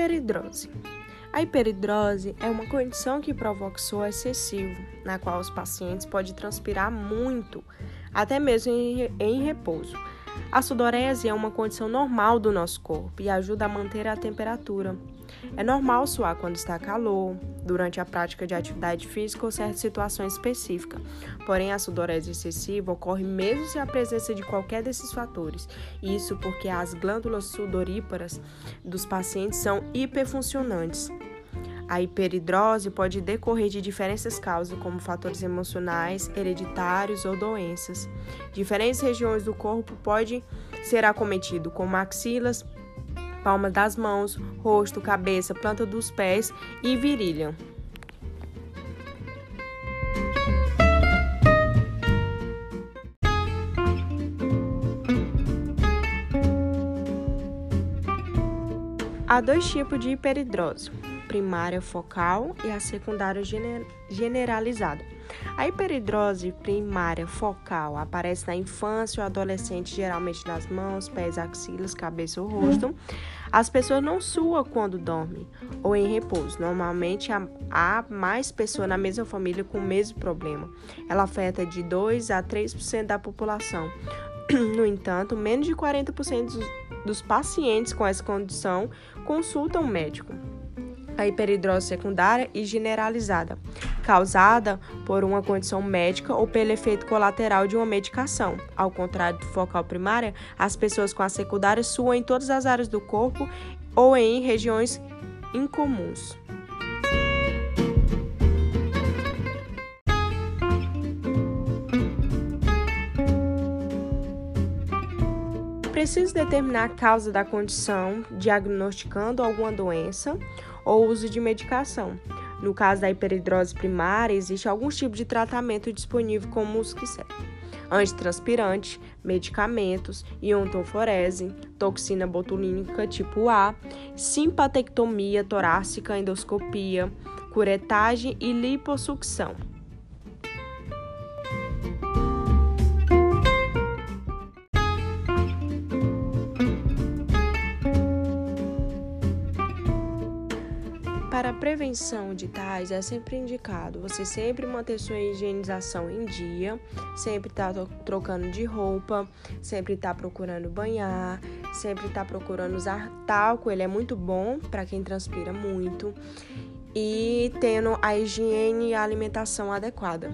hiperidrose. A hiperidrose é uma condição que provoca suor excessivo, na qual os pacientes podem transpirar muito, até mesmo em repouso. A sudorese é uma condição normal do nosso corpo e ajuda a manter a temperatura. É normal suar quando está calor, durante a prática de atividade física ou certas situações específicas. Porém, a sudorese excessiva ocorre mesmo sem a presença de qualquer desses fatores. Isso porque as glândulas sudoríparas dos pacientes são hiperfuncionantes. A hiperidrose pode decorrer de diferentes causas, como fatores emocionais, hereditários ou doenças. Diferentes regiões do corpo podem ser acometido, como axilas, palma das mãos, rosto, cabeça, planta dos pés e virilha. Há dois tipos de hiperidrose: primária focal e a secundária generalizada. A hiperidrose primária focal aparece na infância ou adolescente, geralmente nas mãos, pés, axilas, cabeça ou rosto. As pessoas não suam quando dormem ou em repouso. Normalmente há mais pessoas na mesma família com o mesmo problema. Ela afeta de 2 a 3% da população. No entanto, menos de 40% dos pacientes com essa condição consultam um médico a hiperidrose secundária e generalizada, causada por uma condição médica ou pelo efeito colateral de uma medicação. Ao contrário do focal primária, as pessoas com a secundária suam em todas as áreas do corpo ou em regiões incomuns. Preciso determinar a causa da condição, diagnosticando alguma doença ou uso de medicação. No caso da hiperidrose primária, existe alguns tipos de tratamento disponível como os. Antitranspirante, medicamentos, iontoforese, toxina botulínica tipo A, simpatectomia torácica, endoscopia, curetagem e lipossucção. Para a prevenção de tais, é sempre indicado você sempre manter sua higienização em dia, sempre estar tá trocando de roupa, sempre estar tá procurando banhar, sempre estar tá procurando usar talco, ele é muito bom para quem transpira muito, e tendo a higiene e a alimentação adequada.